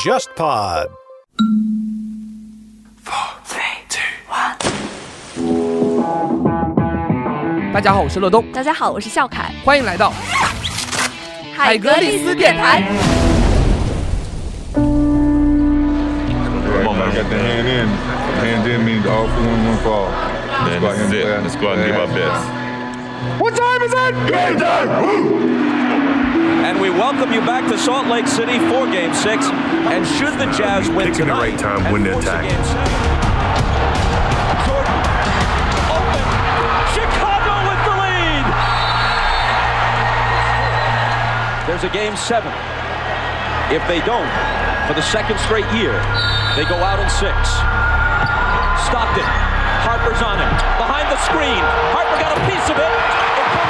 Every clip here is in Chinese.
JustPod。大家好，我是乐东，大家好，我是笑凯，欢迎来到海格力斯电台。Come on, man. Got the hand in. Hand in means all for one, one for all. Then go out this is here it. and play. Let's go out and give our best. What time is it? Game time! And we welcome you back to Salt Lake City for Game 6. And should the Jazz win Picking the tonight right time, win the attack. Game 7. Jordan, open. Chicago with the lead. There's a Game 7. If they don't, for the second straight year, they go out in six. Stockton, Harper's on him. Behind the screen. Harper got a piece of it. It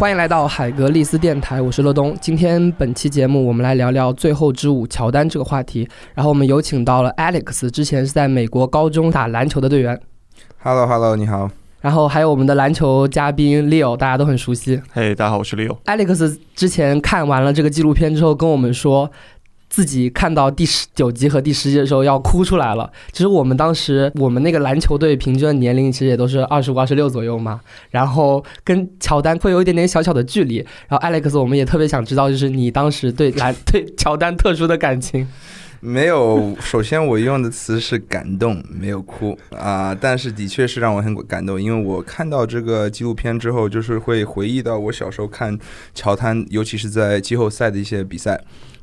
欢迎来到海格力斯电台，我是乐东。今天本期节目我们来聊聊最后之舞乔丹这个话题。然后我们有请到了 Alex，之前是在美国高中打篮球的队员。Hello Hello，你好。然后还有我们的篮球嘉宾 Leo，大家都很熟悉。嘿大家好，我是 Leo。Alex 之前看完了这个纪录片之后，跟我们说。自己看到第十九集和第十集的时候要哭出来了。其实我们当时我们那个篮球队平均的年龄其实也都是二十五、二十六左右嘛，然后跟乔丹会有一点点小小的距离。然后 Alex，我们也特别想知道，就是你当时对篮 对乔丹特殊的感情。没有，首先我用的词是感动，没有哭啊、但是的确是让我很感动，因为我看到这个纪录片之后，就是会回忆到我小时候看乔丹，尤其是在季后赛的一些比赛。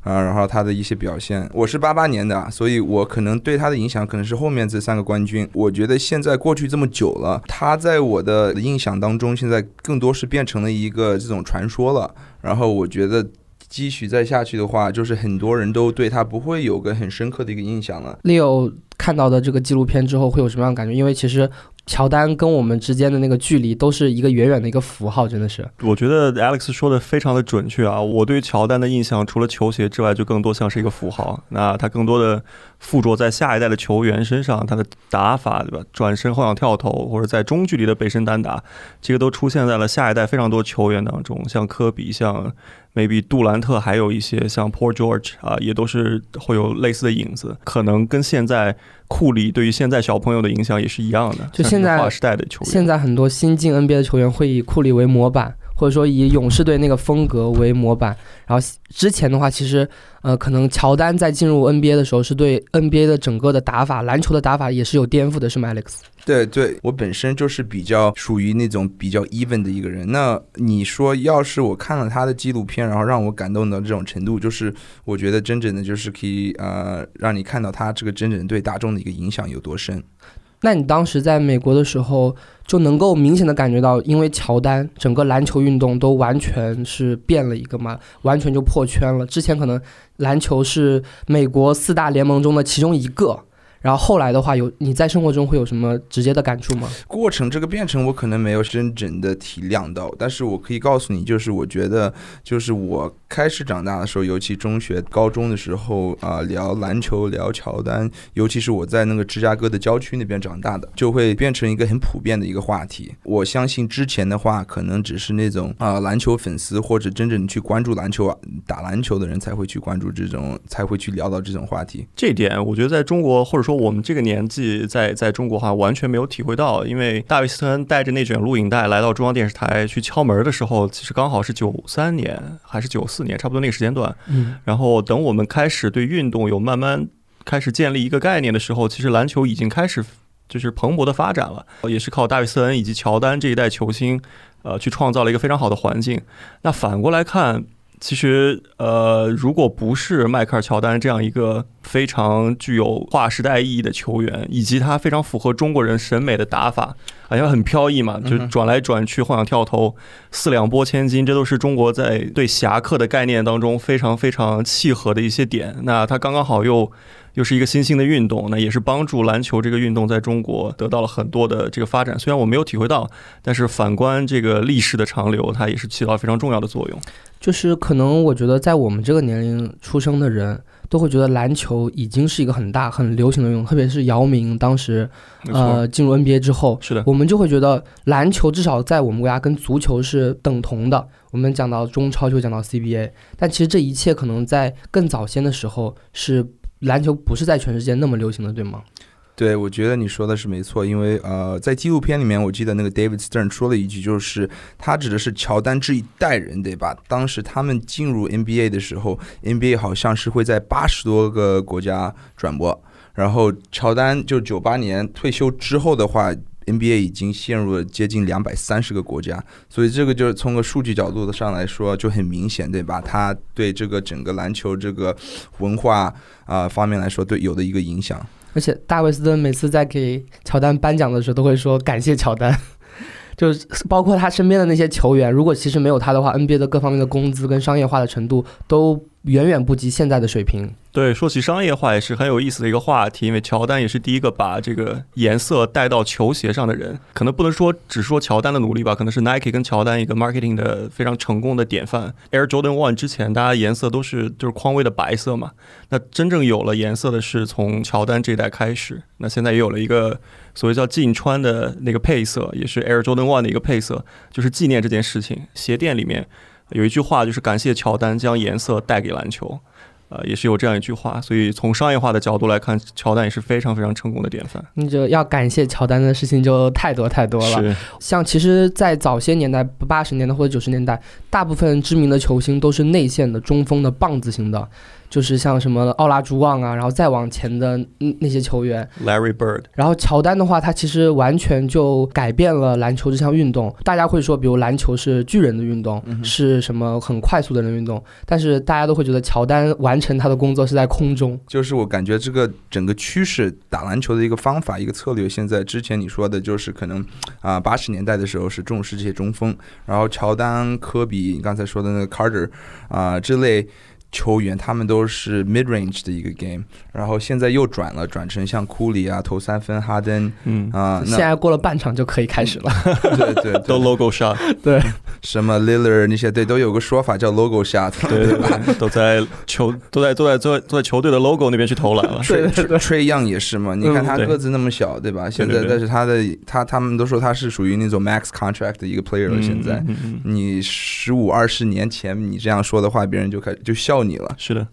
啊，然后他的一些表现，我是八八年的，所以我可能对他的影响可能是后面这三个冠军。我觉得现在过去这么久了，他在我的印象当中，现在更多是变成了一个这种传说了。然后我觉得继续再下去的话，就是很多人都对他不会有个很深刻的一个印象了。Leo 看到的这个纪录片之后会有什么样的感觉？因为其实乔丹跟我们之间的那个距离都是一个远远的一个符号，真的是。我觉得 Alex 说的非常的准确啊！我对乔丹的印象，除了球鞋之外，就更多像是一个符号。那他更多的附着在下一代的球员身上，他的打法，对吧？转身后仰跳投，或者在中距离的背身单打，这个都出现在了下一代非常多球员当中，像科比，像 maybe 杜兰特，还有一些像 Paul George 啊，也都是会有类似的影子，可能跟现在库里对于现在小朋友的影响也是一样的，就现在时代的球员。现在很多新进 NBA 的球员会以库里为模板，或者说以勇士队那个风格为模板。然后之前的话，其实呃，可能乔丹在进入 NBA 的时候，是对 NBA 的整个的打法、篮球的打法也是有颠覆的，是吗，Alex？对对，我本身就是比较属于那种比较 even 的一个人。那你说，要是我看了他的纪录片，然后让我感动到这种程度，就是我觉得真正的就是可以呃，让你看到他这个真正对大众的一个影响有多深。那你当时在美国的时候，就能够明显的感觉到，因为乔丹整个篮球运动都完全是变了一个嘛，完全就破圈了。之前可能篮球是美国四大联盟中的其中一个，然后后来的话有你在生活中会有什么直接的感触吗？过程这个变成我可能没有真正的体谅到，但是我可以告诉你，就是我觉得，就是我开始长大的时候，尤其中学、高中的时候啊、聊篮球、聊乔丹，尤其是我在那个芝加哥的郊区那边长大的，就会变成一个很普遍的一个话题。我相信之前的话，可能只是那种啊、篮球粉丝或者真正去关注篮球、啊、打篮球的人才会去关注这种，才会去聊到这种话题。这点，我觉得在中国，或者说我们这个年纪在，在中国哈完全没有体会到，因为大卫斯特恩带着那卷录影带来到中央电视台去敲门的时候，其实刚好是九三年还是九四年，差不多那个时间段。嗯，然后等我们开始对运动有慢慢开始建立一个概念的时候，其实篮球已经开始就是蓬勃的发展了，也是靠大卫斯特恩以及乔丹这一代球星，呃，去创造了一个非常好的环境。那反过来看。其实，呃，如果不是迈克尔·乔丹这样一个非常具有划时代意义的球员，以及他非常符合中国人审美的打法，好像很飘逸嘛，就转来转去、晃仰跳投、四两拨千斤，这都是中国在对侠客的概念当中非常非常契合的一些点。那他刚刚好又又是一个新兴的运动，那也是帮助篮球这个运动在中国得到了很多的这个发展。虽然我没有体会到，但是反观这个历史的长流，它也是起到了非常重要的作用。就是可能我觉得在我们这个年龄出生的人。都会觉得篮球已经是一个很大、很流行的运动，特别是姚明当时，呃，进入 NBA 之后，是的，我们就会觉得篮球至少在我们国家跟足球是等同的。我们讲到中超就讲到 CBA，但其实这一切可能在更早先的时候是篮球不是在全世界那么流行的，对吗？对，我觉得你说的是没错，因为呃，在纪录片里面，我记得那个 David Stern 说了一句，就是他指的是乔丹这一代人，对吧？当时他们进入 NBA 的时候，NBA 好像是会在八十多个国家转播，然后乔丹就九八年退休之后的话，NBA 已经陷入了接近两百三十个国家，所以这个就是从个数据角度的上来说就很明显，对吧？他对这个整个篮球这个文化啊方面来说，对有的一个影响。而且大卫斯顿每次在给乔丹颁奖的时候，都会说感谢乔丹，就是包括他身边的那些球员，如果其实没有他的话，NBA 的各方面的工资跟商业化的程度都。远远不及现在的水平。对，说起商业化也是很有意思的一个话题，因为乔丹也是第一个把这个颜色带到球鞋上的人。可能不能说只说乔丹的努力吧，可能是 Nike 跟乔丹一个 marketing 的非常成功的典范。Air Jordan One 之前大家颜色都是就是匡威的白色嘛，那真正有了颜色的是从乔丹这一代开始。那现在也有了一个所谓叫近穿的那个配色，也是 Air Jordan One 的一个配色，就是纪念这件事情。鞋店里面。有一句话就是感谢乔丹将颜色带给篮球，呃，也是有这样一句话，所以从商业化的角度来看，乔丹也是非常非常成功的典范。那就要感谢乔丹的事情就太多太多了。像其实，在早些年代，八十年代或者九十年代，大部分知名的球星都是内线的中锋的棒子型的。就是像什么奥拉朱旺啊，然后再往前的那些球员，Larry Bird。然后乔丹的话，他其实完全就改变了篮球这项运动。大家会说，比如篮球是巨人的运动，是什么很快速的人运动，但是大家都会觉得乔丹完成他的工作是在空中。就是我感觉这个整个趋势，打篮球的一个方法、一个策略，现在之前你说的就是可能啊，八十年代的时候是重视这些中锋，然后乔丹、科比，你刚才说的那个 Carter 啊之类。球员他们都是 mid range 的一个 game，然后现在又转了，转成像库里啊投三分，哈登，嗯啊，现在过了半场就可以开始了，对对，都 logo shot，对，什么 Lillard 那些对都有个说法叫 logo shot，对吧？都在球都在都在都在都在球队的 logo 那边去投篮了。对，Trey Young 也是嘛，你看他个子那么小，对吧？现在但是他的他他们都说他是属于那种 max contract 的一个 player 了。现在你十五二十年前你这样说的话，别人就开始就笑。你了，是的，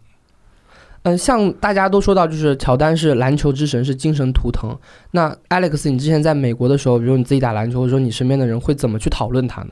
嗯，像大家都说到，就是乔丹是篮球之神，是精神图腾。那 Alex，你之前在美国的时候，比如你自己打篮球，或者说你身边的人会怎么去讨论他呢？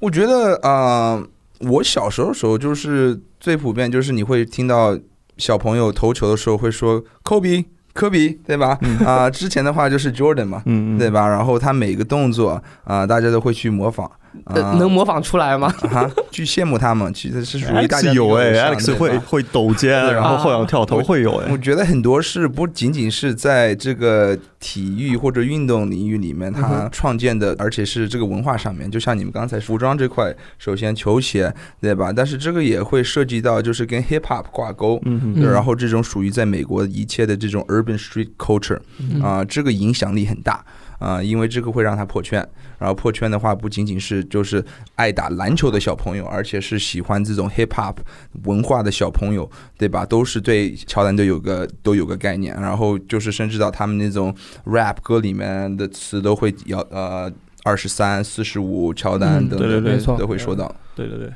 我觉得啊，我小时候的时候，就是最普遍，就是你会听到小朋友投球的时候会说科比，科比，对吧？啊，之前的话就是 Jordan 嘛，对吧？然后他每个动作啊，大家都会去模仿。能模仿出来吗？啊，去羡慕他们，其实是属于大家有哎，Alex 会会抖肩，然后后仰跳投会有哎。我觉得很多事不仅仅是在这个体育或者运动领域里面他创建的，而且是这个文化上面。就像你们刚才服装这块，首先球鞋对吧？但是这个也会涉及到就是跟 hip hop 挂钩，然后这种属于在美国一切的这种 urban street culture 啊，这个影响力很大。啊，因为这个会让他破圈，然后破圈的话，不仅仅是就是爱打篮球的小朋友，而且是喜欢这种 hip hop 文化的小朋友，对吧？都是对乔丹都有个都有个概念，然后就是甚至到他们那种 rap 歌里面的词都会要呃二十三、四十五，乔丹等等，没错，都会说到。对对对，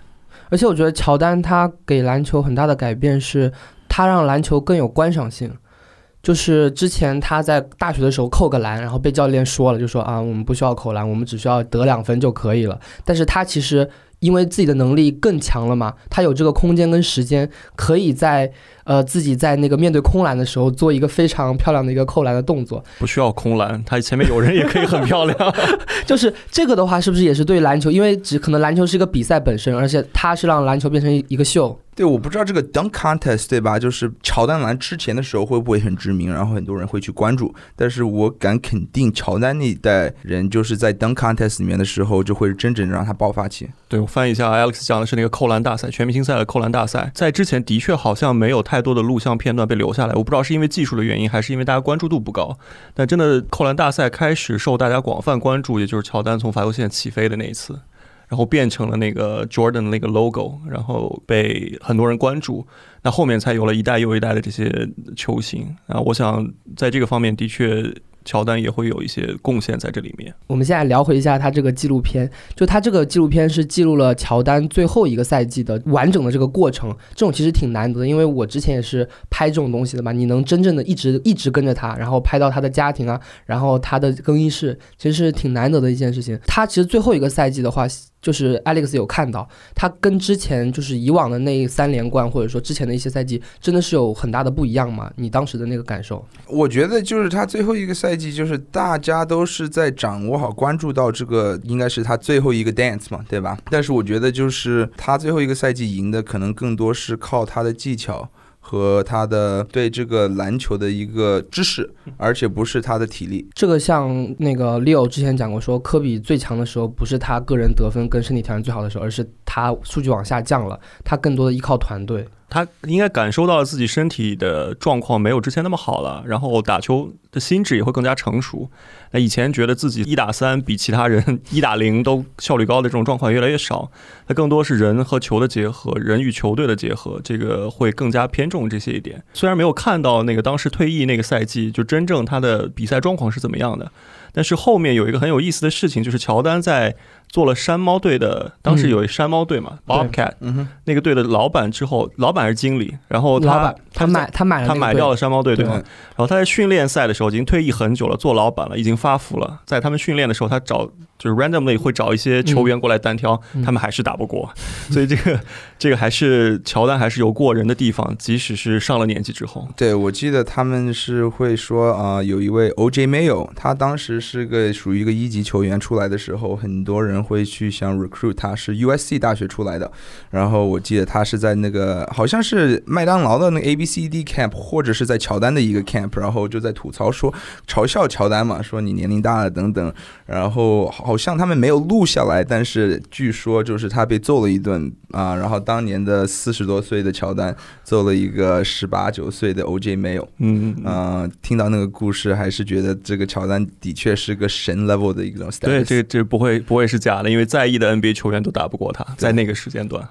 而且我觉得乔丹他给篮球很大的改变是，他让篮球更有观赏性。就是之前他在大学的时候扣个篮，然后被教练说了，就说啊，我们不需要扣篮，我们只需要得两分就可以了。但是他其实因为自己的能力更强了嘛，他有这个空间跟时间，可以在呃自己在那个面对空篮的时候做一个非常漂亮的一个扣篮的动作。不需要空篮，他前面有人也可以很漂亮。就是这个的话，是不是也是对篮球？因为只可能篮球是一个比赛本身，而且他是让篮球变成一个秀。对，我不知道这个 dunk contest 对吧？就是乔丹篮之前的时候会不会很知名，然后很多人会去关注。但是我敢肯定，乔丹那一代人就是在 dunk contest 里面的时候，就会真正让他爆发起。对我翻译一下，Alex 讲的是那个扣篮大赛，全明星赛的扣篮大赛，在之前的确好像没有太。太多的录像片段被留下来。我不知道是因为技术的原因，还是因为大家关注度不高。但真的，扣篮大赛开始受大家广泛关注，也就是乔丹从罚球线起飞的那一次，然后变成了那个 Jordan 的那个 logo，然后被很多人关注。那后面才有了一代又一代的这些球星啊。我想在这个方面的确。乔丹也会有一些贡献在这里面。我们现在聊回一下他这个纪录片，就他这个纪录片是记录了乔丹最后一个赛季的完整的这个过程。这种其实挺难得的，因为我之前也是拍这种东西的嘛。你能真正的一直一直跟着他，然后拍到他的家庭啊，然后他的更衣室，其实是挺难得的一件事情。他其实最后一个赛季的话。就是 Alex 有看到，他跟之前就是以往的那三连冠，或者说之前的一些赛季，真的是有很大的不一样吗？你当时的那个感受？我觉得就是他最后一个赛赛季，就是大家都是在掌握好、关注到这个，应该是他最后一个 dance 嘛，对吧？但是我觉得就是他最后一个赛季赢的，可能更多是靠他的技巧。和他的对这个篮球的一个知识，而且不是他的体力。这个像那个 Leo 之前讲过，说科比最强的时候不是他个人得分跟身体条件最好的时候，而是他数据往下降了，他更多的依靠团队。他应该感受到了自己身体的状况没有之前那么好了，然后打球的心智也会更加成熟。那以前觉得自己一打三比其他人一打零都效率高的这种状况越来越少，那更多是人和球的结合，人与球队的结合，这个会更加偏重这些一点。虽然没有看到那个当时退役那个赛季就真正他的比赛状况是怎么样的，但是后面有一个很有意思的事情，就是乔丹在。做了山猫队的，当时有一山猫队嘛，Bobcat，那个队的老板之后，老板是经理，然后他他买他买他买掉了山猫队，对吗？然后他在训练赛的时候已经退役很久了，做老板了，已经发福了。在他们训练的时候，他找就是 randomly 会找一些球员过来单挑，他们还是打不过。所以这个这个还是乔丹还是有过人的地方，即使是上了年纪之后。对，我记得他们是会说啊，有一位 OJ Mayo，他当时是个属于一个一级球员出来的时候，很多人会去想 recruit 他，是 USC 大学出来的。然后我记得他是在那个好像是麦当劳的那个 ABCD camp，或者是在乔丹的一个 camp。然后就在吐槽说，嘲笑乔丹嘛，说你年龄大了等等。然后好像他们没有录下来，但是据说就是他被揍了一顿啊。然后当年的四十多岁的乔丹揍了一个十八九岁的 OJ 没有。嗯嗯。听到那个故事，还是觉得这个乔丹的确是个神 level 的一种。对，这个这不会不会是假的，因为在役的 NBA 球员都打不过他，在那个时间段。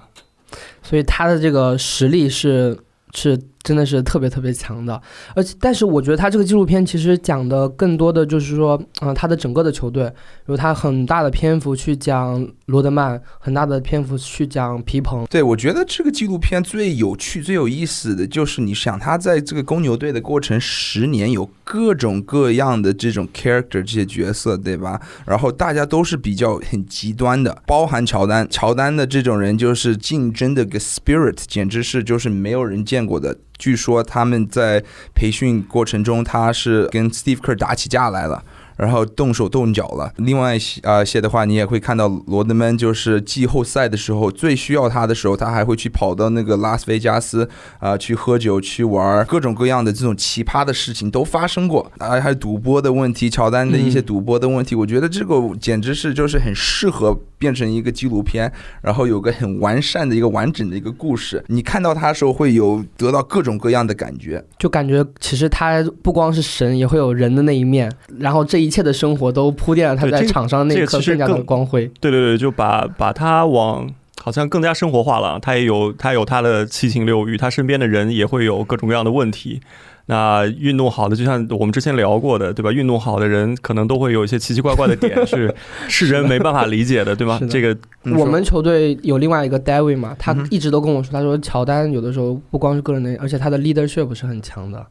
所以他的这个实力是是。真的是特别特别强的，而且但是我觉得他这个纪录片其实讲的更多的就是说，嗯，他的整个的球队，有他很大的篇幅去讲罗德曼，很大的篇幅去讲皮蓬。对，我觉得这个纪录片最有趣、最有意思的就是你想他在这个公牛队的过程十年，有各种各样的这种 character 这些角色，对吧？然后大家都是比较很极端的，包含乔丹，乔丹的这种人就是竞争的个 spirit，简直是就是没有人见过的。据说他们在培训过程中，他是跟 Steve Kerr 打起架来了。然后动手动脚了。另外啊些的话，你也会看到罗德曼就是季后赛的时候最需要他的时候，他还会去跑到那个拉斯维加斯啊去喝酒去玩，各种各样的这种奇葩的事情都发生过啊，还有赌博的问题，乔丹的一些赌博的问题。我觉得这个简直是就是很适合变成一个纪录片，然后有个很完善的一个完整的一个故事。你看到它的时候会有得到各种各样的感觉，就感觉其实他不光是神，也会有人的那一面。然后这一。切的生活都铺垫了他在场上那一刻更加的光辉。对对对，就把把他往好像更加生活化了。他也有他有他的七情六欲，他身边的人也会有各种各样的问题。那运动好的，就像我们之前聊过的，对吧？运动好的人可能都会有一些奇奇怪怪的点，是是人没办法理解的，对吧？这个我们球队有另外一个 David 嘛，他一直都跟我说，他说乔丹有的时候不光是个人能力，而且他的 leadership 是很强的。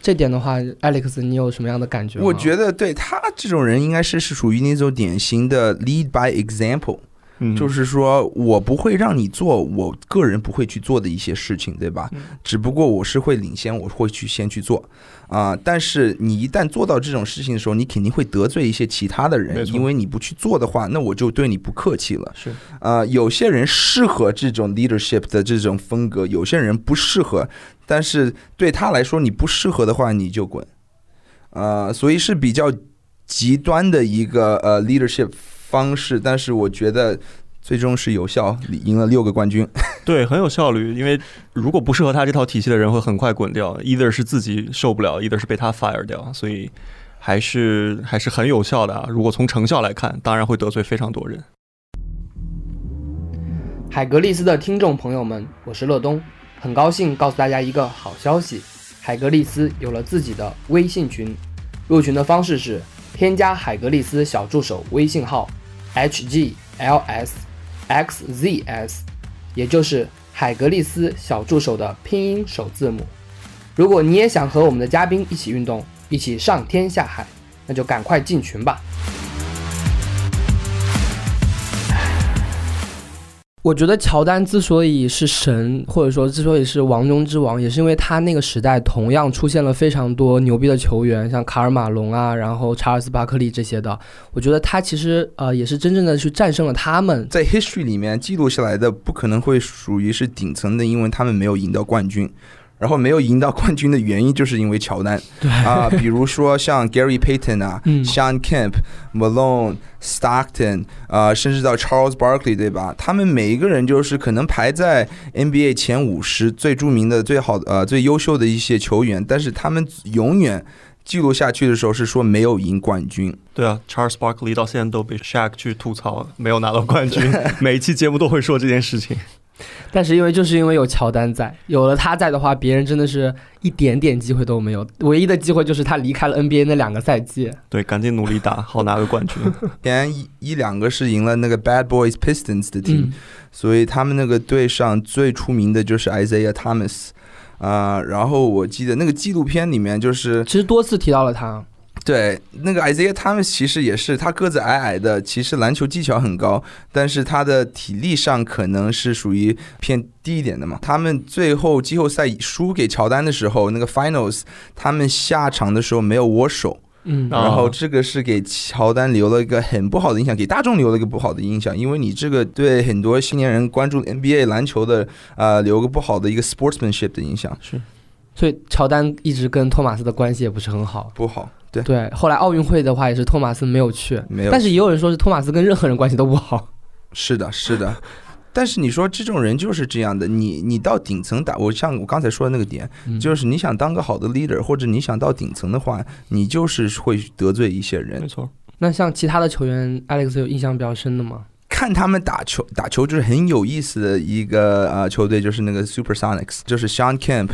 这点的话，Alex，你有什么样的感觉？我觉得对他这种人，应该是是属于那种典型的 lead by example，就是说我不会让你做我个人不会去做的一些事情，对吧？只不过我是会领先，我会去先去做。啊！但是你一旦做到这种事情的时候，你肯定会得罪一些其他的人，因为你不去做的话，那我就对你不客气了。是啊，有些人适合这种 leadership 的这种风格，有些人不适合。但是对他来说，你不适合的话，你就滚。啊，所以是比较极端的一个呃 leadership 方式。但是我觉得。最终是有效，赢了六个冠军。对，很有效率。因为如果不适合他这套体系的人，会很快滚掉，either 是自己受不了，either 是被他 fire 掉，所以还是还是很有效的啊。如果从成效来看，当然会得罪非常多人。海格力斯的听众朋友们，我是乐东，很高兴告诉大家一个好消息：海格力斯有了自己的微信群。入群的方式是添加海格力斯小助手微信号 hglsxzs，也就是海格力斯小助手的拼音首字母。如果你也想和我们的嘉宾一起运动，一起上天下海，那就赶快进群吧。我觉得乔丹之所以是神，或者说之所以是王中之王，也是因为他那个时代同样出现了非常多牛逼的球员，像卡尔马龙啊，然后查尔斯巴克利这些的。我觉得他其实呃也是真正的去战胜了他们。在 history 里面记录下来的，不可能会属于是顶层的，因为他们没有赢得冠军。然后没有赢到冠军的原因，就是因为乔丹。对啊，比如说像 Gary Payton 啊、嗯 Sean Kemp、Malone、Stockton 啊，甚至到 Charles Barkley，对吧？他们每一个人就是可能排在 NBA 前五十最著名的、最好的、呃最优秀的一些球员，但是他们永远记录下去的时候是说没有赢冠军。对啊，Charles Barkley 到现在都被 Shaq 去吐槽，没有拿到冠军，每一期节目都会说这件事情。但是因为就是因为有乔丹在，有了他在的话，别人真的是一点点机会都没有。唯一的机会就是他离开了 NBA 那两个赛季。对，赶紧努力打，好拿个冠军。前一一两个是赢了那个 Bad Boys Pistons 的 team，、嗯，所以他们那个队上最出名的就是 Isaiah Thomas。啊、然后我记得那个纪录片里面就是其实多次提到了他。对那个 Isaiah Thomas，其实也是他个子矮矮的，其实篮球技巧很高，但是他的体力上可能是属于偏低一点的嘛。他们最后季后赛输给乔丹的时候，那个 Finals，他们下场的时候没有握手，嗯，啊然后这个是给乔丹留了一个很不好的印象，给大众留了一个不好的印象，因为你这个对很多青年人关注 NBA 篮球的呃留个不好的一个 sportsmanship 的影响。是，所以乔丹一直跟托马斯的关系也不是很好。不好。对，对，后来奥运会的话也是托马斯没有去，没有但是也有人说是托马斯跟任何人关系都不好。是的，是的。但是你说这种人就是这样的，你你到顶层打，我像我刚才说的那个点，嗯就是你想当个好的 leader，或者你想到顶层的话，你就是会得罪一些人没。错，那像其他的球员，Alex 有印象比较深的吗？看他们打球，打球就是很有意思的一个呃球队，就是那个 Supersonics，就是 Sean Kemp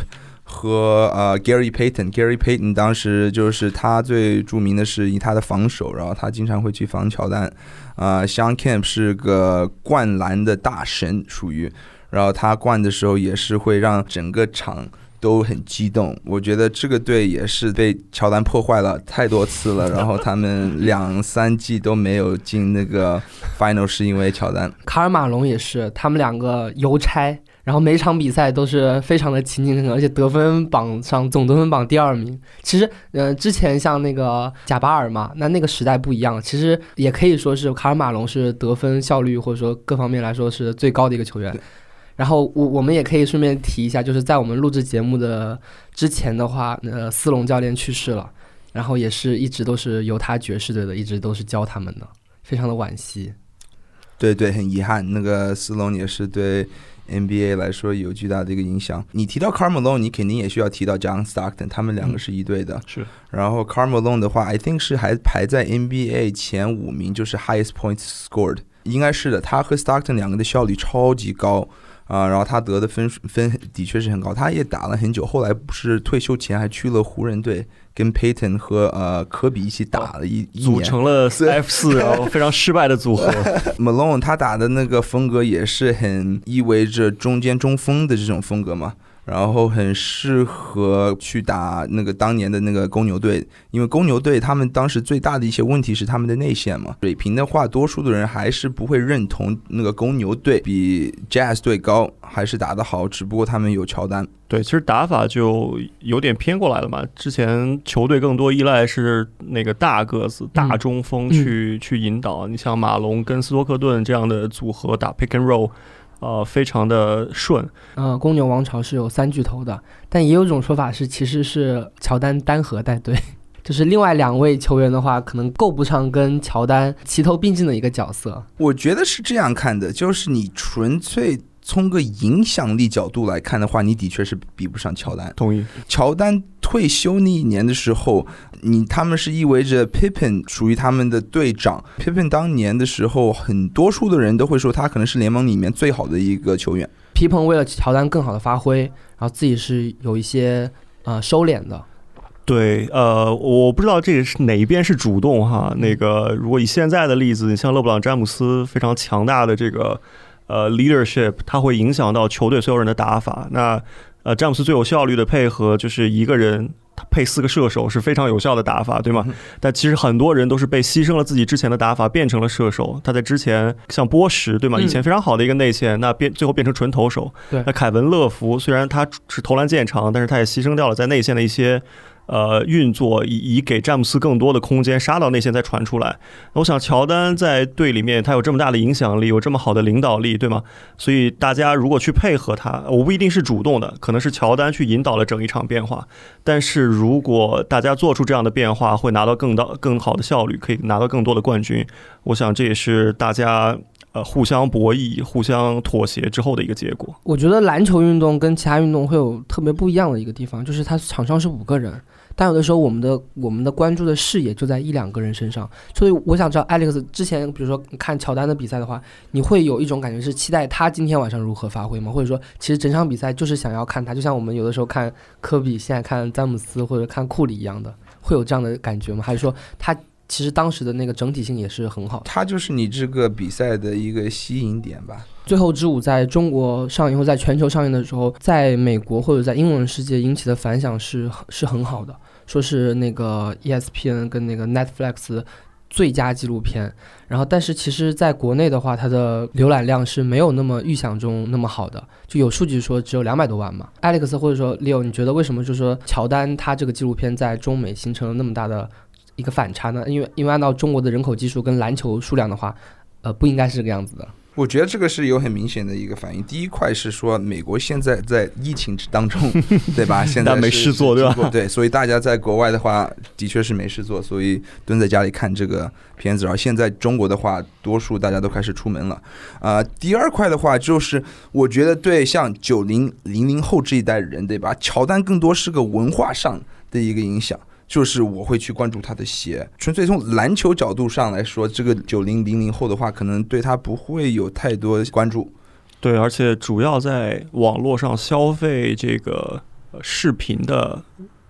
和呃 Gary Payton。Gary Payton 当时就是他最著名的是以他的防守，然后他经常会去防乔丹。呃，Sean Kemp 是个灌篮的大神，属于，然后他灌的时候也是会让整个场。都很激动，我觉得这个队也是被乔丹破坏了太多次了，然后他们 两三季都没有进那个 final，是因为乔丹。卡尔马龙也是，他们两个邮差，然后每场比赛都是非常的勤勤恳恳，而且得分榜上总得分榜第二名。其实，呃，之前像那个贾巴尔嘛，那那个时代不一样，其实也可以说是卡尔马龙是得分效率或者说各方面来说是最高的一个球员。然后我我们也可以顺便提一下，就是在我们录制节目的之前的话，呃，斯隆教练去世了，然后也是一直都是由他爵士队的，一直都是教他们的，非常的惋惜。对对，很遗憾，那个斯隆也是对 NBA 来说有巨大的一个影响。你提到 Carmelo，你肯定也需要提到 John Stockton，他们两个是一队的。是然后 Carmelo 的话，I think 是还排在 NBA 前五名，就是 highest points scored，应该是的。他和 Stockton 两个的效率超级高啊、然后他得的分数分的确是很高。他也打了很久，后来不是退休前还去了湖人队，跟 Payton 和呃科比一起打了一一组。成了 F 四，然后非常失败的组合。Malone 他打的那个风格也是很意味着中间中锋的这种风格嘛，然后很适合去打那个当年的那个公牛队，因为公牛队他们当时最大的一些问题是他们的内线嘛，水平的话，多数的人还是不会认同那个公牛队比 Jazz 队高，还是打得好，只不过他们有乔丹。对，其实打法就有点偏过来了嘛。之前球队更多依赖是那个大个子、大中锋去、去引导。你像马龙跟斯托克顿这样的组合打 pick and roll，呃，非常的顺。呃，公牛王朝是有三巨头的，但也有一种说法是，其实是乔丹单核带队，就是另外两位球员的话，可能够不上跟乔丹齐头并进的一个角色。我觉得是这样看的，就是你纯粹从个影响力角度来看的话，你的确是比不上乔丹。同意。乔丹退休那一年的时候，你他们是意味着 Pippen 属于他们的队长。Pippen 当年的时候，很多数的人都会说他可能是联盟里面最好的一个球员。皮蓬为了乔丹更好的发挥，然后自己是有一些呃收敛的。对，呃，我不知道这个是哪一边是主动哈。那个，如果以现在的例子，你像勒布朗詹姆斯非常强大的这个呃 leadership，它会影响到球队所有人的打法。那呃，詹姆斯最有效率的配合就是一个人。他配四个射手是非常有效的打法，对吗？但其实很多人都是被牺牲了自己之前的打法，变成了射手。他在之前像波什，对吗？以前非常好的一个内线，那变最后变成纯投手。那凯文乐福虽然他是投篮见长，但是他也牺牲掉了在内线的一些。呃，运作以以给詹姆斯更多的空间，杀到内线再传出来。我想乔丹在队里面，他有这么大的影响力，有这么好的领导力，对吗？所以大家如果去配合他，我不一定是主动的，可能是乔丹去引导了整一场变化。但是如果大家做出这样的变化，会拿到更到更好的效率，可以拿到更多的冠军。我想这也是大家呃互相博弈、互相妥协之后的一个结果。我觉得篮球运动跟其他运动会有特别不一样的一个地方，就是它场上是五个人。但有的时候，我们的我们的关注的视野就在一两个人身上，所以我想知道，Alex 之前比如说看乔丹的比赛的话，你会有一种感觉是期待他今天晚上如何发挥吗？或者说，其实整场比赛就是想要看他，就像我们有的时候看科比，现在看詹姆斯或者看库里一样的，会有这样的感觉吗？还是说他其实当时的那个整体性也是很好？它就是你这个比赛的一个吸引点吧。最后之舞在中国上映或在全球上映的时候，在美国或者在英文世界引起的反响是是很好的。说是那个 ESPN 跟那个 Netflix 最佳纪录片，然后但是其实在国内的话，它的浏览量是没有那么预想中那么好的，就有数据说只有两百多万嘛。Alex 或者说 Leo，你觉得为什么就是说乔丹他这个纪录片在中美形成了那么大的一个反差呢？因为因为按照中国的人口基数跟篮球数量的话，呃，不应该是这个样子的。我觉得这个是有很明显的一个反应。第一块是说，美国现在在疫情当中，对吧？现在没事做，对吧？对，所以大家在国外的话，的确是没事做，所以蹲在家里看这个片子。然后现在中国的话，多数大家都开始出门了。啊，第二块的话，就是我觉得对像九零零零后这一代人，对吧？乔丹更多是个文化上的一个影响。就是我会去关注他的鞋，纯粹从篮球角度上来说，这个九零零零后的话，可能对他不会有太多关注。对，而且主要在网络上消费这个视频的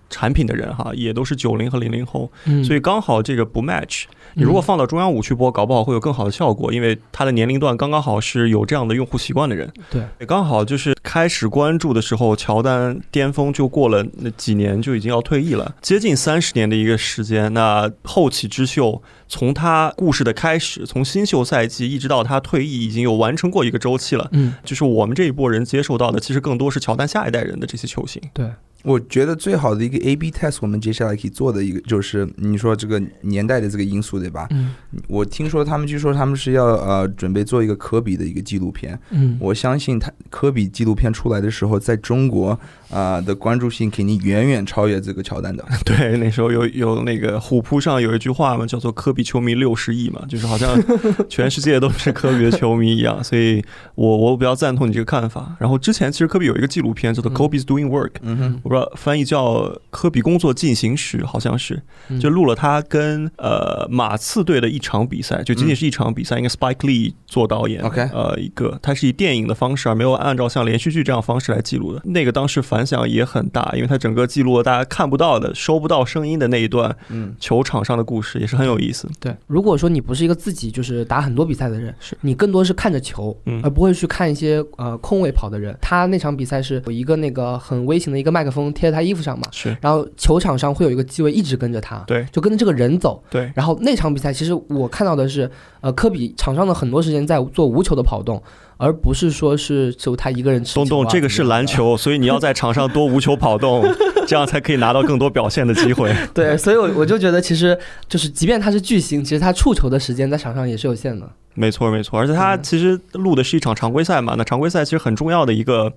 产品的人哈，也都是九零和零零后，所以刚好这个不 match。你如果放到中央五去播，搞不好会有更好的效果，因为他的年龄段刚刚好是有这样的用户习惯的人。对，也刚好就是开始关注的时候，乔丹巅峰就过了那几年，就已经要退役了，接近三十年的一个时间。那后起之秀，从他故事的开始，从新秀赛季一直到他退役，已经有完成过一个周期了。嗯，就是我们这一波人接受到的，其实更多是乔丹下一代人的这些球星。对。我觉得最好的一个 A/B test，我们接下来可以做的一个就是你说这个年代的这个因素，对吧？嗯。我听说他们据说他们是要呃准备做一个科比的一个纪录片。嗯。我相信他科比纪录片出来的时候，在中国啊的关注性肯定远远超越这个乔丹的。对，那时候有有那个虎扑上有一句话嘛，叫做“科比球迷六十亿”嘛，就是好像全世界都是科比的球迷一样。所以我我比较赞同你这个看法。然后之前其实科比有一个纪录片叫做《Kobe's Doing Work》。嗯哼。我。翻译叫《科比工作进行时》，好像是就录了他跟呃马刺队的一场比赛，就仅仅是一场比赛，应该 Spike Lee 做导演。OK，呃，一个他是以电影的方式，而没有按照像连续剧这样方式来记录的。那个当时反响也很大，因为他整个记录了大家看不到的、收不到声音的那一段，嗯，球场上的故事也是很有意思。对，如果说你不是一个自己就是打很多比赛的人，是你更多是看着球，嗯而不会去看一些呃空位跑的人。他那场比赛是有一个那个很微型的一个麦克风贴在他衣服上嘛。是，然后球场上会有一个机位一直跟着他，对，就跟着这个人走，对。然后那场比赛其实我看到的是，呃，科比场上的很多时间在做无球的跑动，而不是说是就他一个人持球。东东，这个是篮球，所以你要在场上多无球跑动，这样才可以拿到更多表现的机会。对，所以，我我就觉得其实就是，即便他是巨星，其实他触球的时间在场上也是有限的。没错，没错，而且他其实录的是一场常规赛嘛，那常规赛其实很重要的一个。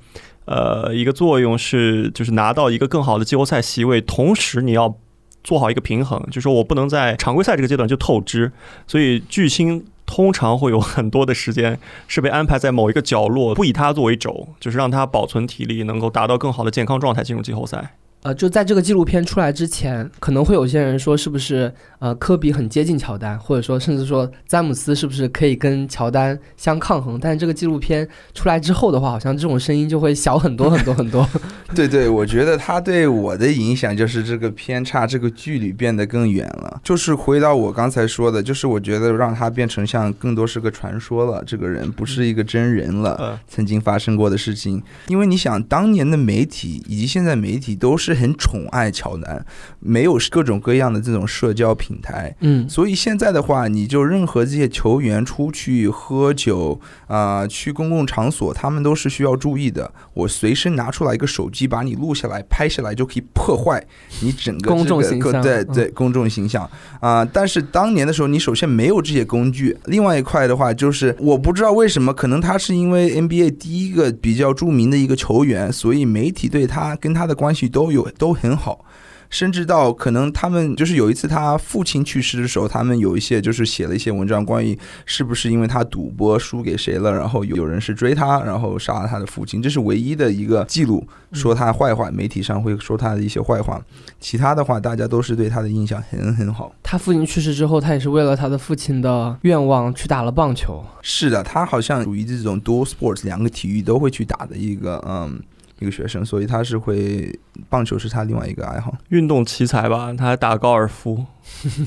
呃，一个作用是就是拿到一个更好的季后赛席位，同时你要做好一个平衡，就说我不能在常规赛这个阶段就透支，所以巨星通常会有很多的时间是被安排在某一个角落，不以他作为轴，就是让他保存体力，能够达到更好的健康状态进入季后赛。呃，就在这个纪录片出来之前，可能会有些人说，是不是呃科比很接近乔丹，或者说甚至说詹姆斯是不是可以跟乔丹相抗衡？但是这个纪录片出来之后的话，好像这种声音就会小很多很多很多。对对，我觉得他对我的影响就是这个偏差，这个距离变得更远了。就是回到我刚才说的，就是我觉得让他变成像更多是个传说了，这个人不是一个真人了。呃，曾经发生过的事情，因为你想，当年的媒体以及现在媒体都是很宠爱乔丹，没有各种各样的这种社交平台，嗯，所以现在的话，你就任何这些球员出去喝酒啊、去公共场所，他们都是需要注意的。我随身拿出来一个手机，把你录下来、拍下来，就可以破坏你整个、这个、公众形象嗯。对对，公众形象。啊、但是当年的时候，你首先没有这些工具，另外一块的话，就是我不知道为什么，可能他是因为 NBA 第一个比较著名的一个球员，所以媒体对他跟他的关系都有都很好。甚至到可能他们就是有一次他父亲去世的时候，他们有一些就是写了一些文章，关于是不是因为他赌博输给谁了，然后有有人是追他，然后杀了他的父亲，这是唯一的一个记录，说他坏话，媒体上会说他的一些坏话，其他的话大家都是对他的印象很很好。他父亲去世之后，他也是为了他的父亲的愿望去打了棒球。是的，他好像属于这种 dual sports 两个体育都会去打的一个嗯一个学生，所以他是会棒球是他另外一个爱好。运动奇才吧，他还打高尔夫，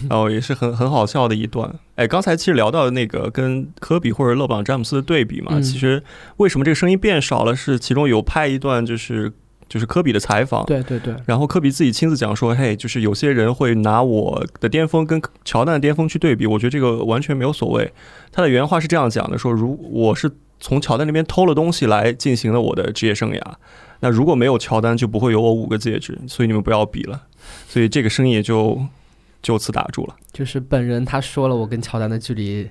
然后也是很很好笑的一段。哎，刚才其实聊到的那个跟科比或者勒布朗詹姆斯的对比嘛，嗯其实为什么这个声音变少了？是其中有拍一段就是就是科比的采访，对对对，然后科比自己亲自讲说，嘿，就是有些人会拿我的巅峰跟乔丹的巅峰去对比，我觉得这个完全没有所谓。他的原话是这样讲的：说如我是从乔丹那边偷了东西来进行了我的职业生涯，那如果没有乔丹，就不会有我五个戒指，所以你们不要比了。所以这个生意也就就此打住了。就是本人他说了我跟乔丹的距离，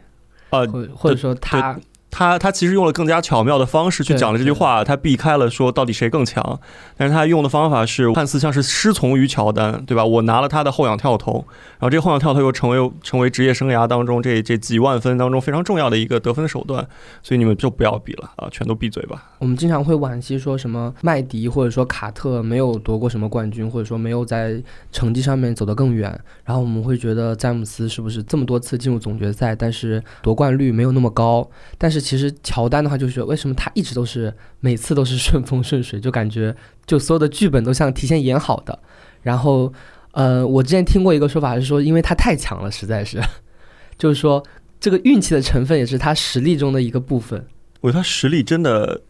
呃，或或者说他他他其实用了更加巧妙的方式去讲了这句话，他避开了说到底谁更强，但是他用的方法是看似像是师从于乔丹，对吧？我拿了他的后仰跳投，然后这个后仰跳投又成为成为职业生涯当中这这几万分当中非常重要的一个得分手段，所以你们就不要比了啊，全都闭嘴吧。我们经常会惋惜说什么麦迪或者说卡特没有夺过什么冠军，或者说没有在成绩上面走得更远，然后我们会觉得詹姆斯是不是这么多次进入总决赛，但是夺冠率没有那么高？但是其实乔丹的话就是为什么他一直都是每次都是顺风顺水，就感觉就所有的剧本都像提前演好的。然后呃，我之前听过一个说法是说，因为他太强了，实在是，就是说这个运气的成分也是他实力中的一个部分。我觉得他实力真的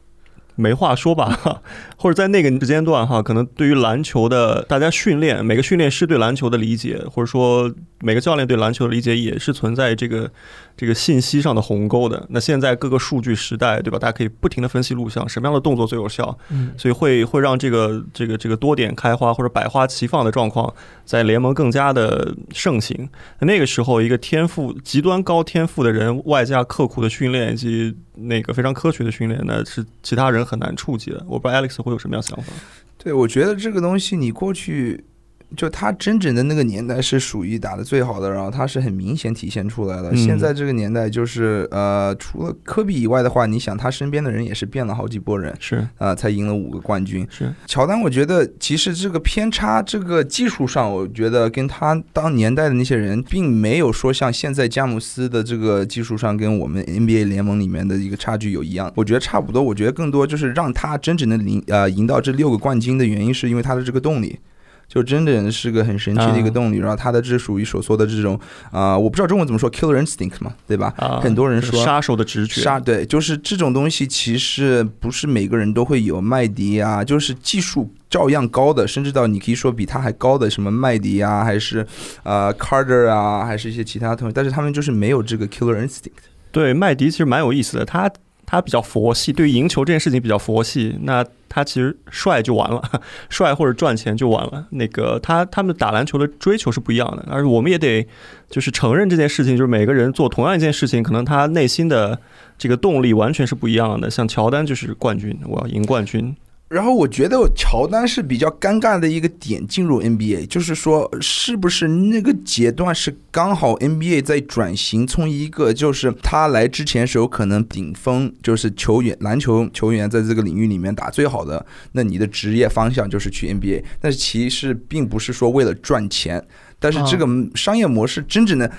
没话说吧，或者在那个时间段哈，可能对于篮球的大家训练，每个训练师对篮球的理解，或者说每个教练对篮球的理解，也是存在这个这个信息上的鸿沟的。那现在各个数据时代，对吧？大家可以不停的分析录像，什么样的动作最有效，嗯，所以会会让这个这个这个多点开花或者百花齐放的状况在联盟更加的盛行。那那个时候，一个天赋极端高天赋的人，外加刻苦的训练以及那个非常科学的训练，那是其他人很难触及的。我不知道 Alex 会有什么样想法？对，我觉得这个东西你过去。就他真正的那个年代是属于打的最好的，然后他是很明显体现出来了。嗯现在这个年代就是呃，除了科比以外的话，你想他身边的人也是变了好几波人，是啊，才赢了五个冠军。是，乔丹，我觉得其实这个偏差，这个技术上，我觉得跟他当年代的那些人，并没有说像现在詹姆斯的这个技术上跟我们 NBA 联盟里面的一个差距有一样。我觉得差不多。我觉得更多就是让他真正的赢呃赢到这六个冠军的原因，是因为他的这个动力。就真的是个很神奇的一个动力，然后他的这属于所说的这种啊、我不知道中文怎么说，killer instinct 嘛，对吧？啊，很多人说杀手的直觉，杀对，就是这种东西，其实不是每个人都会有。麦迪啊，就是技术照样高的，甚至到你可以说比他还高的，什么麦迪啊，还是呃 Carter 啊，还是一些其他东西，但是他们就是没有这个 killer instinct。对，麦迪其实蛮有意思的，他他比较佛系，对于赢球这件事情比较佛系。那他其实帅就完了，帅或者赚钱就完了。那个他他们打篮球的追求是不一样的，而我们也得就是承认这件事情，就是每个人做同样一件事情，可能他内心的这个动力完全是不一样的。像乔丹就是冠军，我要赢冠军。然后我觉得乔丹是比较尴尬的一个点进入 NBA，就是说是不是那个阶段是刚好 NBA 在转型，从一个就是他来之前是有可能顶峰就是球员篮球球员在这个领域里面打最好的，那你的职业方向就是去 NBA，但是其实并不是说为了赚钱，但是这个商业模式真正的。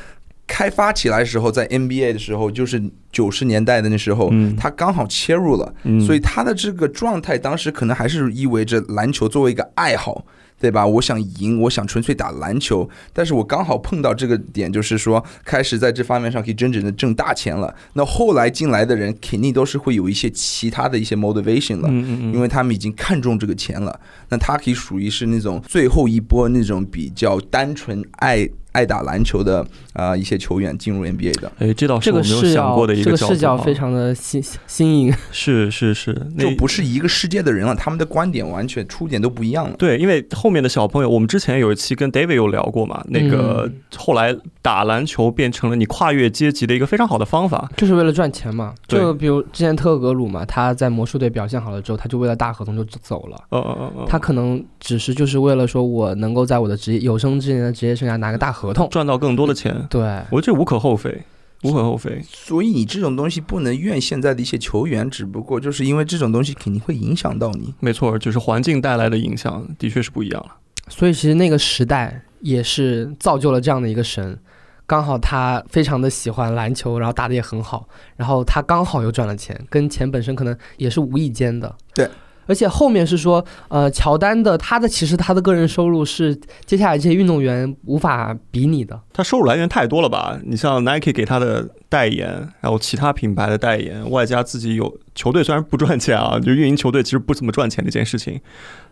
开发起来的时候，在 NBA 的时候，就是九十年代的那时候，嗯他刚好切入了，嗯所以他的这个状态当时可能还是意味着篮球作为一个爱好，对吧？我想赢，我想纯粹打篮球，但是我刚好碰到这个点，就是说开始在这方面上可以真正的挣大钱了。那后来进来的人肯定都是会有一些其他的一些 motivation 了，因为他们已经看中这个钱了。那他可以属于是那种最后一波那种比较单纯爱爱打篮球的啊、一些球员进入 NBA 的。哎，这倒是这个我没有想过的一这个视角度啊角非常的新新颖。是 是是，就不是一个世界的人了，他们的观点完全出点都不一样了。对，因为后面的小朋友，我们之前有一期跟 David 有聊过嘛，那个嗯后来打篮球变成了你跨越阶级的一个非常好的方法。就是为了赚钱嘛，就比如之前特格鲁嘛，他在魔术队表现好了之后，他就为了大合同就走了。他可能只是就是为了说我能够在我的职业有生之年的职业生涯拿个大合同。赚到更多的钱，对，我觉得无可厚非，无可厚非。所以你这种东西不能怨现在的一些球员，只不过就是因为这种东西肯定会影响到你。没错，就是环境带来的影响的确是不一样了。所以其实那个时代也是造就了这样的一个神。刚好他非常的喜欢篮球，然后打得也很好，然后他刚好又赚了钱，跟钱本身可能也是无意间的。对，而且后面是说，呃，乔丹的他的其实他的个人收入是接下来这些运动员无法比拟的。他收入来源太多了吧？你像 Nike 给他的代言，然后其他品牌的代言，外加自己有球队虽然不赚钱啊，就运营球队其实不怎么赚钱的一件事情。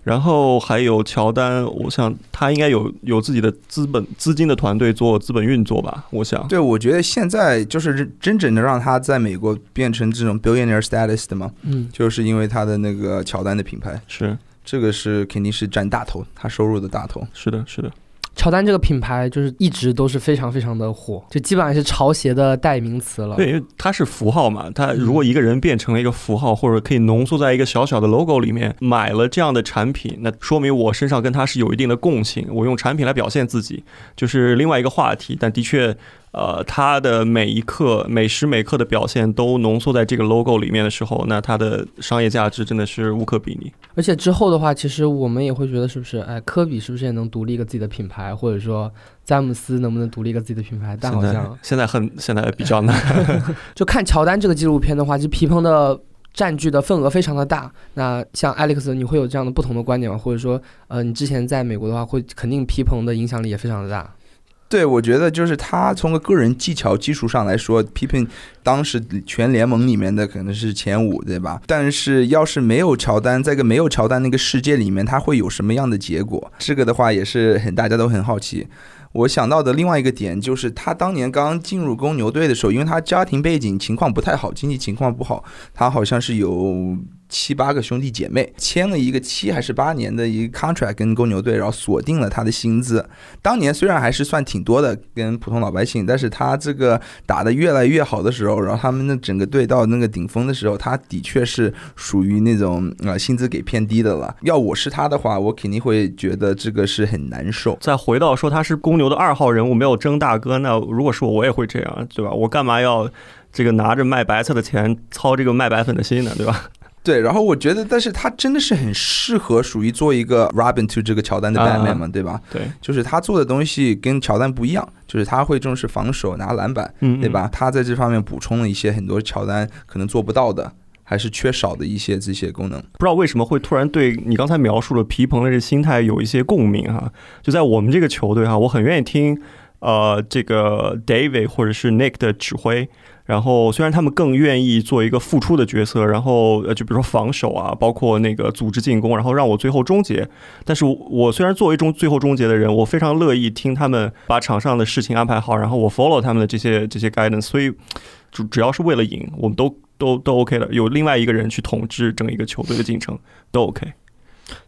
然后还有乔丹，我想他应该有有自己的资本资金的团队做资本运作吧？我想，对，我觉得现在就是真正的让他在美国变成这种 billionaire status 的嘛，嗯，就是因为他的那个乔丹的品牌，是这个是肯定是占大头，他收入的大头。是的，是的，乔丹这个品牌就是一直都是非常非常的火，就基本上是潮鞋的代名词了。对，因为它是符号嘛，它如果一个人变成了一个符号，或者可以浓缩在一个小小的 logo 里面，买了这样的产品，那说明我身上跟它是有一定的共性，我用产品来表现自己，就是另外一个话题。但的确，呃，它的每一刻、每时每刻的表现都浓缩在这个 logo 里面的时候，那它的商业价值真的是无可比拟。而且之后的话，其实我们也会觉得，是不是？哎，科比是不是也能独立一个自己的品牌，或者说詹姆斯能不能独立一个自己的品牌？但好像现在很现在比较难。就看乔丹这个纪录片的话，就皮蓬的占据的份额非常的大。那像 Alex，你会有这样的不同的观点吗？或者说，呃，你之前在美国的话，会肯定皮蓬的影响力也非常的大。对，我觉得就是他从个个人技巧基础上来说，批评当时全联盟里面的可能是前五，对吧？但是要是没有乔丹，在个没有乔丹那个世界里面，他会有什么样的结果？这个的话也是很大家都很好奇。我想到的另外一个点就是，他当年刚进入公牛队的时候，因为他家庭背景情况不太好，经济情况不好，他好像是有七八个兄弟姐妹，签了一个七还是八年的一个 contract 跟公牛队，然后锁定了他的薪资。当年虽然还是算挺多的，跟普通老百姓，但是他这个打得越来越好的时候，然后他们的整个队到那个顶峰的时候，他的确是属于那种呃薪资给偏低的了。要我是他的话，我肯定会觉得这个是很难受。再回到说他是公牛的二号人物，没有争大哥，那如果是我，我也会这样，对吧？我干嘛要这个拿着卖白菜的钱操这个卖白粉的心呢，对吧？对，然后我觉得，但是他真的是很适合属于做一个 Robin to 这个乔丹的 Batman 嘛，对吧？对，就是他做的东西跟乔丹不一样，就是他会重视防守、拿篮板，嗯，对吧？他在这方面补充了一些很多乔丹可能做不到的，还是缺少的一些这些功能。不知道为什么会突然对你刚才描述的皮蓬的这心态有一些共鸣哈，就在我们这个球队哈，我很愿意听呃这个 David 或者是 Nick 的指挥。然后，虽然他们更愿意做一个付出的角色，然后呃，就比如说防守啊，包括那个组织进攻，然后让我最后终结。但是我我虽然作为终最后终结的人，我非常乐意听他们把场上的事情安排好，然后我 follow 他们的这些这些 guidance。所以，主只要是为了赢，我们都都都 OK 的。有另外一个人去统治整一个球队的进程，都 OK。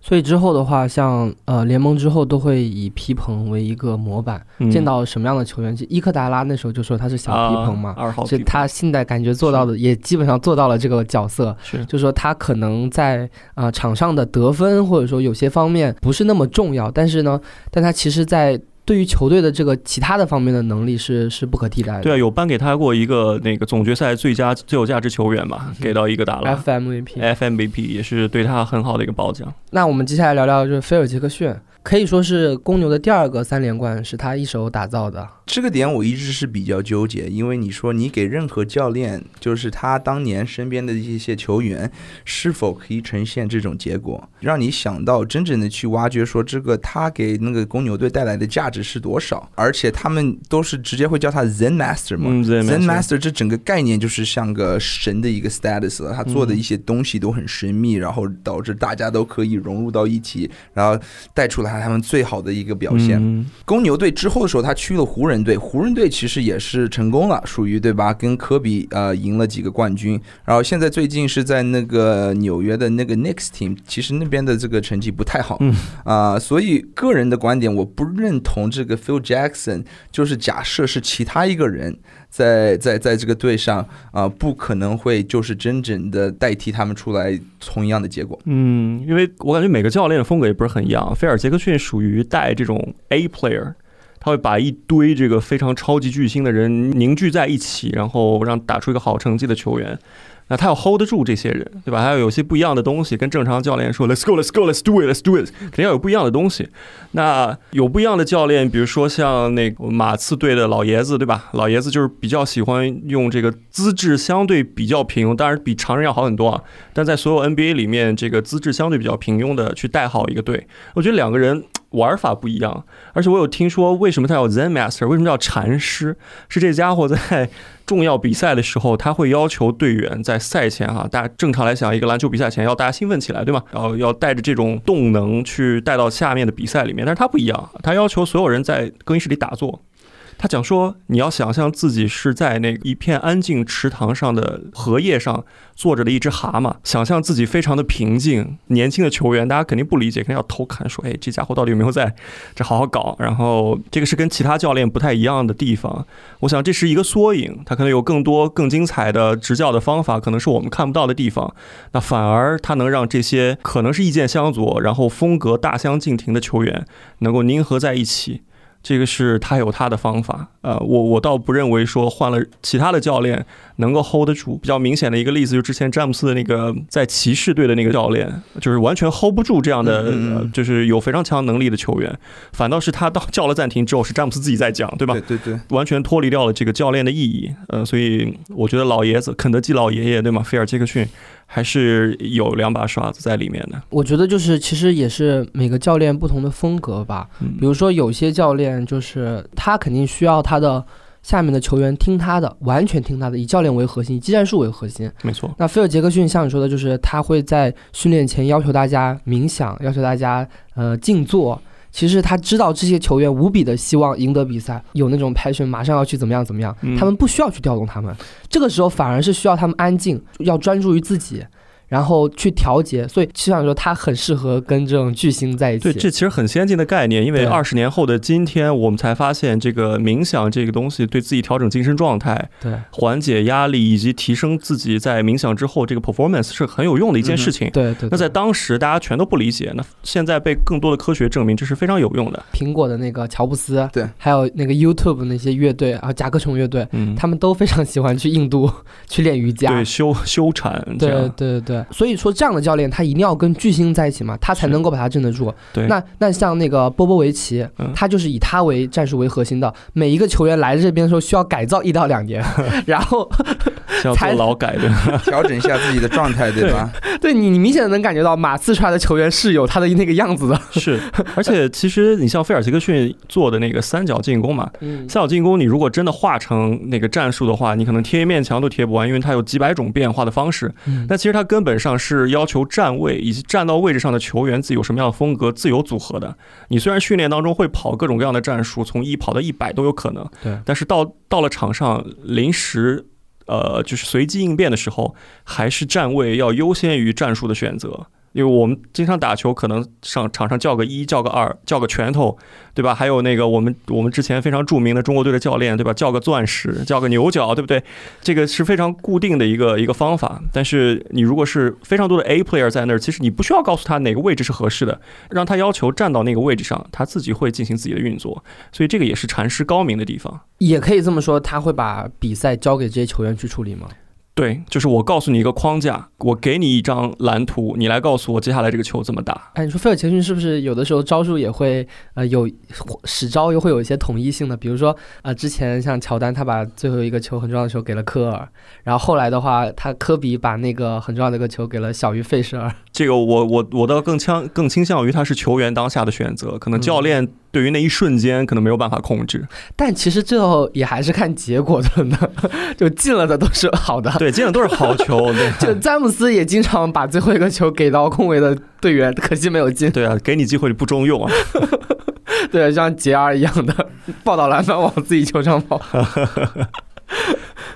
所以之后的话，像呃联盟之后都会以皮蓬为一个模板，嗯。见到什么样的球员，就伊科达拉那时候就说他是小皮蓬嘛啊，二号是皮蓬。他现在感觉做到的，也基本上做到了这个角色。是。就说他可能在啊、呃场上的得分或者说有些方面不是那么重要，但是呢，但他其实在对于球队的这个其他的方面的能力是是不可替代的。对啊，有颁给他过一个那个总决赛最佳最有价值球员嘛，给到一个达拉 FMVP。FMVP 也是对他很好的一个褒奖。那我们接下来聊聊就是菲尔杰克逊，可以说是公牛的第二个三连冠是他一手打造的。这个点我一直是比较纠结，因为你说你给任何教练，就是他当年身边的一些球员，是否可以呈现这种结果，让你想到真正的去挖掘说这个他给那个公牛队带来的价值是多少，而且他们都是直接会叫他 Zen Master 嘛、嗯 Zen Master 这整个概念就是像个神的一个 status 了，他做的一些东西都很神秘，然后导致大家都可以融入到一起，然后带出来他们最好的一个表现。嗯公牛队之后的时候，他去了湖人队，湖人队其实也是成功了，属于对吧？跟科比呃赢了几个冠军，然后现在最近是在那个纽约的那个 Knicks team，其实那边的这个成绩不太好，嗯啊、所以个人的观点，我不认同这个 Phil Jackson，就是假设是其他一个人在在在这个队上啊、不可能会就是真正的代替他们出来同样的结果。嗯，因为我感觉每个教练的风格也不是很一样。菲尔杰克逊属于带这种 A player，他会把一堆这个非常超级巨星的人凝聚在一起，然后让打出一个好成绩的球员。那他要 hold 得住这些人，对吧？还要有些不一样的东西，跟正常教练说 “Let's go, Let's go, Let's do it, Let's do it”，肯定要有不一样的东西。那有不一样的教练，比如说像那个马刺队的老爷子，对吧？老爷子就是比较喜欢用这个资质相对比较平庸，当然比常人要好很多啊。但在所有 NBA 里面，这个资质相对比较平庸的去带好一个队，我觉得两个人玩法不一样。而且我有听说，为什么他叫 Zen Master，为什么叫禅师？是这家伙在重要比赛的时候，他会要求队员在赛前哈、大家正常来讲，一个篮球比赛前要大家兴奋起来，对吗？然后要带着这种动能去带到下面的比赛里面。但是他不一样，他要求所有人在更衣室里打坐。他讲说，你要想象自己是在那一片安静池塘上的荷叶上坐着的一只蛤蟆，想象自己非常的平静。年轻的球员，大家肯定不理解，肯定要偷看，说，哎，这家伙到底有没有在这好好搞？然后这个是跟其他教练不太一样的地方。我想这是一个缩影，他可能有更多更精彩的执教的方法，可能是我们看不到的地方。那反而他能让这些可能是意见相左，然后风格大相径庭的球员能够凝合在一起。这个是他有他的方法，呃，我我倒不认为说换了其他的教练能够 hold 得住。比较明显的一个例子，就之前詹姆斯的那个在骑士队的那个教练，就是完全 hold 不住这样的，嗯嗯嗯呃，就是有非常强能力的球员，反倒是他到叫了暂停之后，是詹姆斯自己在讲，对吧？对对对，完全脱离掉了这个教练的意义，呃，所以我觉得老爷子肯德基老爷爷对吗？菲尔杰克逊还是有两把刷子在里面的。我觉得就是其实也是每个教练不同的风格吧。嗯比如说有些教练就是他肯定需要他的下面的球员听他的，完全听他的，以教练为核心，以技战术为核心。没错，那菲尔杰克逊像你说的，就是他会在训练前要求大家冥想，要求大家呃静坐。其实他知道这些球员无比的希望赢得比赛，有那种 passion，马上要去怎么样怎么样，嗯。他们不需要去调动他们，这个时候反而是需要他们安静，要专注于自己，然后去调节。所以就想说它很适合跟这种巨星在一起。对，这其实很先进的概念，因为对二十年后的今天，我们才发现这个冥想这个东西对自己调整精神状态、对缓解压力以及提升自己在冥想之后这个 performance 是很有用的一件事情。对对，那在当时大家全都不理解，那现在被更多的科学证明这是非常有用的。苹果的那个乔布斯，对，还有那个 YouTube 那些乐队啊，甲壳虫乐队，嗯，他们都非常喜欢去印度 去练瑜伽。对修修禅对对，对对对，所以说这样的教练他一定要跟巨星在一起嘛，他才能够把他镇得住。对，那那像那个波波维奇嗯，他就是以他为战术为核心的，每一个球员来这边的时候需要改造一到两年，然后是要做劳改的。调整一下自己的状态，对吧？对你你明显的能感觉到马刺出来的球员是有他的那个样子的。是，而且其实你像菲尔杰克逊做的那个三角进攻嘛，嗯三角进攻，你如果真的画成那个战术的话，你可能贴一面墙都贴不完，因为它有几百种变化的方式。嗯但其实它根本上是要求站位以及站到位置上的球员自己有什么样的风格自由组合的。你虽然训练当中会跑各种各样的战术，从一跑到一百都有可能，对但是到到了场上临时。呃，就是随机应变的时候，还是站位要优先于战术的选择。因为我们经常打球，可能上场上叫个一，叫个二，叫个拳头，对吧？还有那个我们我们之前非常著名的中国队的教练，对吧？叫个钻石，叫个牛角，对不对？这个是非常固定的一个一个方法。但是你如果是非常多的 A player 在那儿，其实你不需要告诉他哪个位置是合适的，让他要求站到那个位置上，他自己会进行自己的运作。所以这个也是禅师高明的地方。也可以这么说，他会把比赛交给这些球员去处理吗？对，就是我告诉你一个框架，我给你一张蓝图，你来告诉我接下来这个球怎么打。哎，你说菲尔杰克逊是不是有的时候招数也会呃有使招又会有一些统一性的？比如说呃之前像乔丹他把最后一个球很重要的球给了科尔，然后后来的话他科比把那个很重要的一个球给了小于费舍尔。这个我我我倒更倾更倾向于他是球员当下的选择，可能教练对于那一瞬间可能没有办法控制。但其实最后也还是看结果的呢，就进了的都是好的。对，进了都是好球。对，就詹姆斯也经常把最后一个球给到空位的队员，可惜没有进。对啊，给你机会你不中用啊。对，像杰尔一样的抱到篮板往自己球上跑。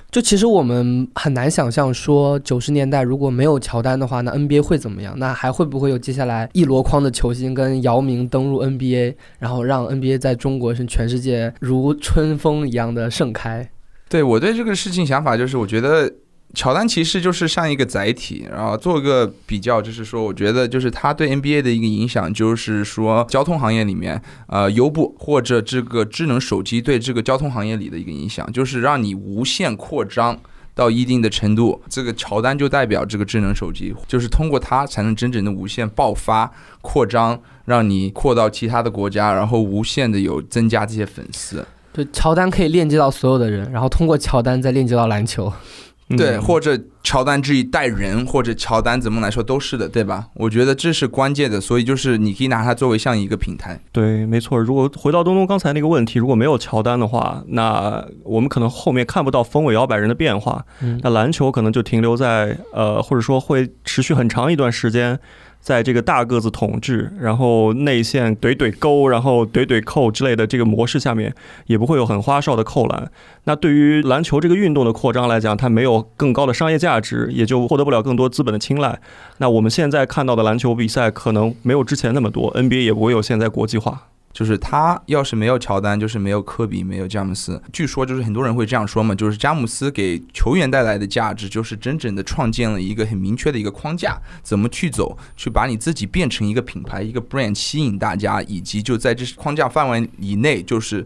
就其实我们很难想象，说九十年代如果没有乔丹的话，那 NBA 会怎么样？那还会不会有接下来一箩筐的球星跟姚明登陆 NBA，然后让 NBA 在中国是全世界如春风一样的盛开？对我对这个事情想法就是，我觉得。乔丹其实就是像一个载体，然后做个比较，就是说，我觉得就是他对 NBA 的一个影响，就是说交通行业里面，呃，优步或者这个智能手机对这个交通行业里的一个影响，就是让你无限扩张到一定的程度。这个乔丹就代表这个智能手机，就是通过它才能真正的无限爆发扩张，让你扩到其他的国家，然后无限的有增加这些粉丝。就乔丹可以链接到所有的人，然后通过乔丹再链接到篮球。对，或者乔丹这一代人，或者乔丹怎么来说都是的，对吧？我觉得这是关键的，所以就是你可以拿它作为像一个平台。对，没错。如果回到东东刚才那个问题，如果没有乔丹的话，那我们可能后面看不到风尾摇摆人的变化，那篮球可能就停留在呃，或者说会持续很长一段时间。在这个大个子统治，然后内线怼怼勾，然后怼怼扣之类的这个模式下面，也不会有很花哨的扣篮。那对于篮球这个运动的扩张来讲，它没有更高的商业价值，也就获得不了更多资本的青睐。那我们现在看到的篮球比赛可能没有之前那么多，NBA 也不会有现在国际化。就是他要是没有乔丹，就是没有科比，没有詹姆斯。据说就是很多人会这样说嘛，就是詹姆斯给球员带来的价值，就是真正的创建了一个很明确的一个框架，怎么去走，去把你自己变成一个品牌，一个 brand，吸引大家，以及就在这框架范围以内，就是。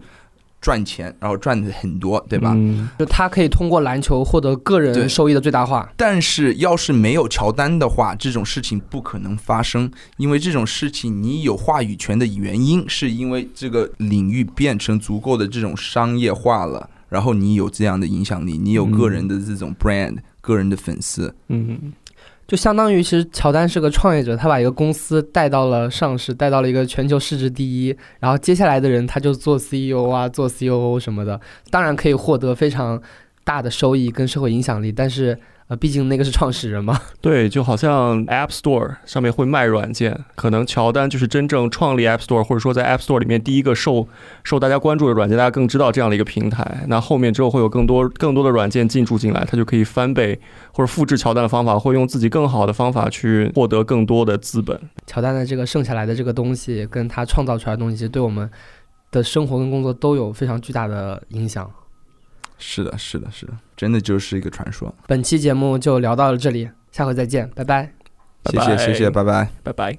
赚钱，然后赚的很多，对吧？就他可以通过篮球获得个人收益的最大化。但是，要是没有乔丹的话，这种事情不可能发生。因为这种事情，你有话语权的原因，是因为这个领域变成足够的这种商业化了，然后你有这样的影响力，你有个人的这种 brand，个人的粉丝。嗯。就相当于，其实乔丹是个创业者，他把一个公司带到了上市，带到了一个全球市值第一。然后接下来的人，他就做 CEO 啊，做 COO 什么的，当然可以获得非常大的收益跟社会影响力，但是。啊，毕竟那个是创始人嘛。对，就好像 App Store 上面会卖软件，可能乔丹就是真正创立 App Store，或者说在 App Store 里面第一个受受大家关注的软件，大家更知道这样的一个平台。那后面之后会有更多更多的软件进驻进来，他就可以翻倍或者复制乔丹的方法，会用自己更好的方法去获得更多的资本。乔丹的这个剩下来的这个东西，跟他创造出来的东西，其实对我们的生活跟工作都有非常巨大的影响。是的，是的，是的，真的就是一个传说。本期节目就聊到了这里，下回再见，拜拜。谢谢，谢谢，拜拜，拜拜。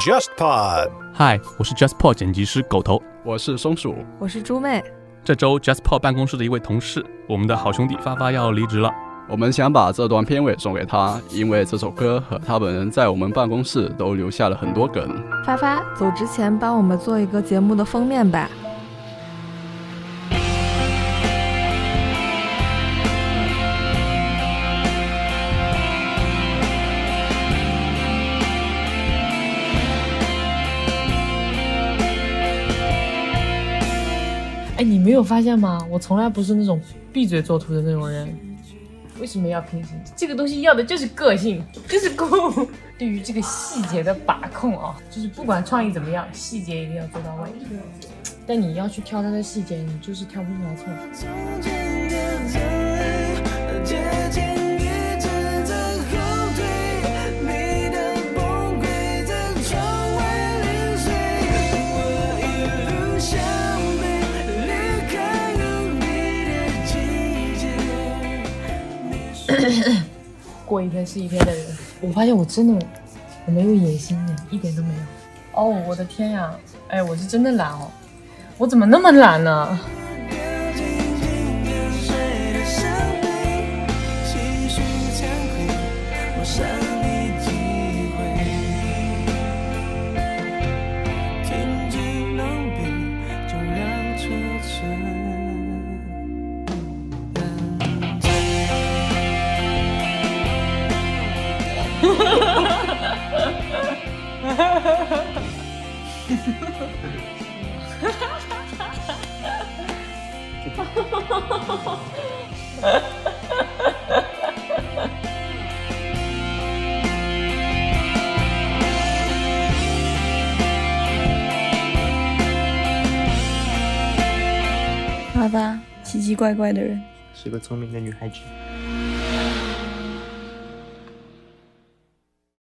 JustPod，嗨，我是 JustPod 剪辑师狗头，我是松鼠，我是猪妹。这周 JustPod 办公室的一位同事，我们的好兄弟发发要离职了。我们想把这段片尾送给他，因为这首歌和他本人在我们办公室都留下了很多梗。发发，走之前帮我们做一个节目的封面吧。哎，你没有发现吗？我从来不是那种闭嘴作图的那种人。为什么要平行？这个东西要的就是个性，就是酷。对于这个细节的把控啊，就是不管创意怎么样，细节一定要做到位。但你要去挑它的细节，你就是挑不出来错。一天是一天的人。我发现我真的我没有野心的，一点都没有。哦，我的天呀！哎，我是真的懒哦，我怎么那么懒呢？乖乖，的人。是个聪明的女孩子。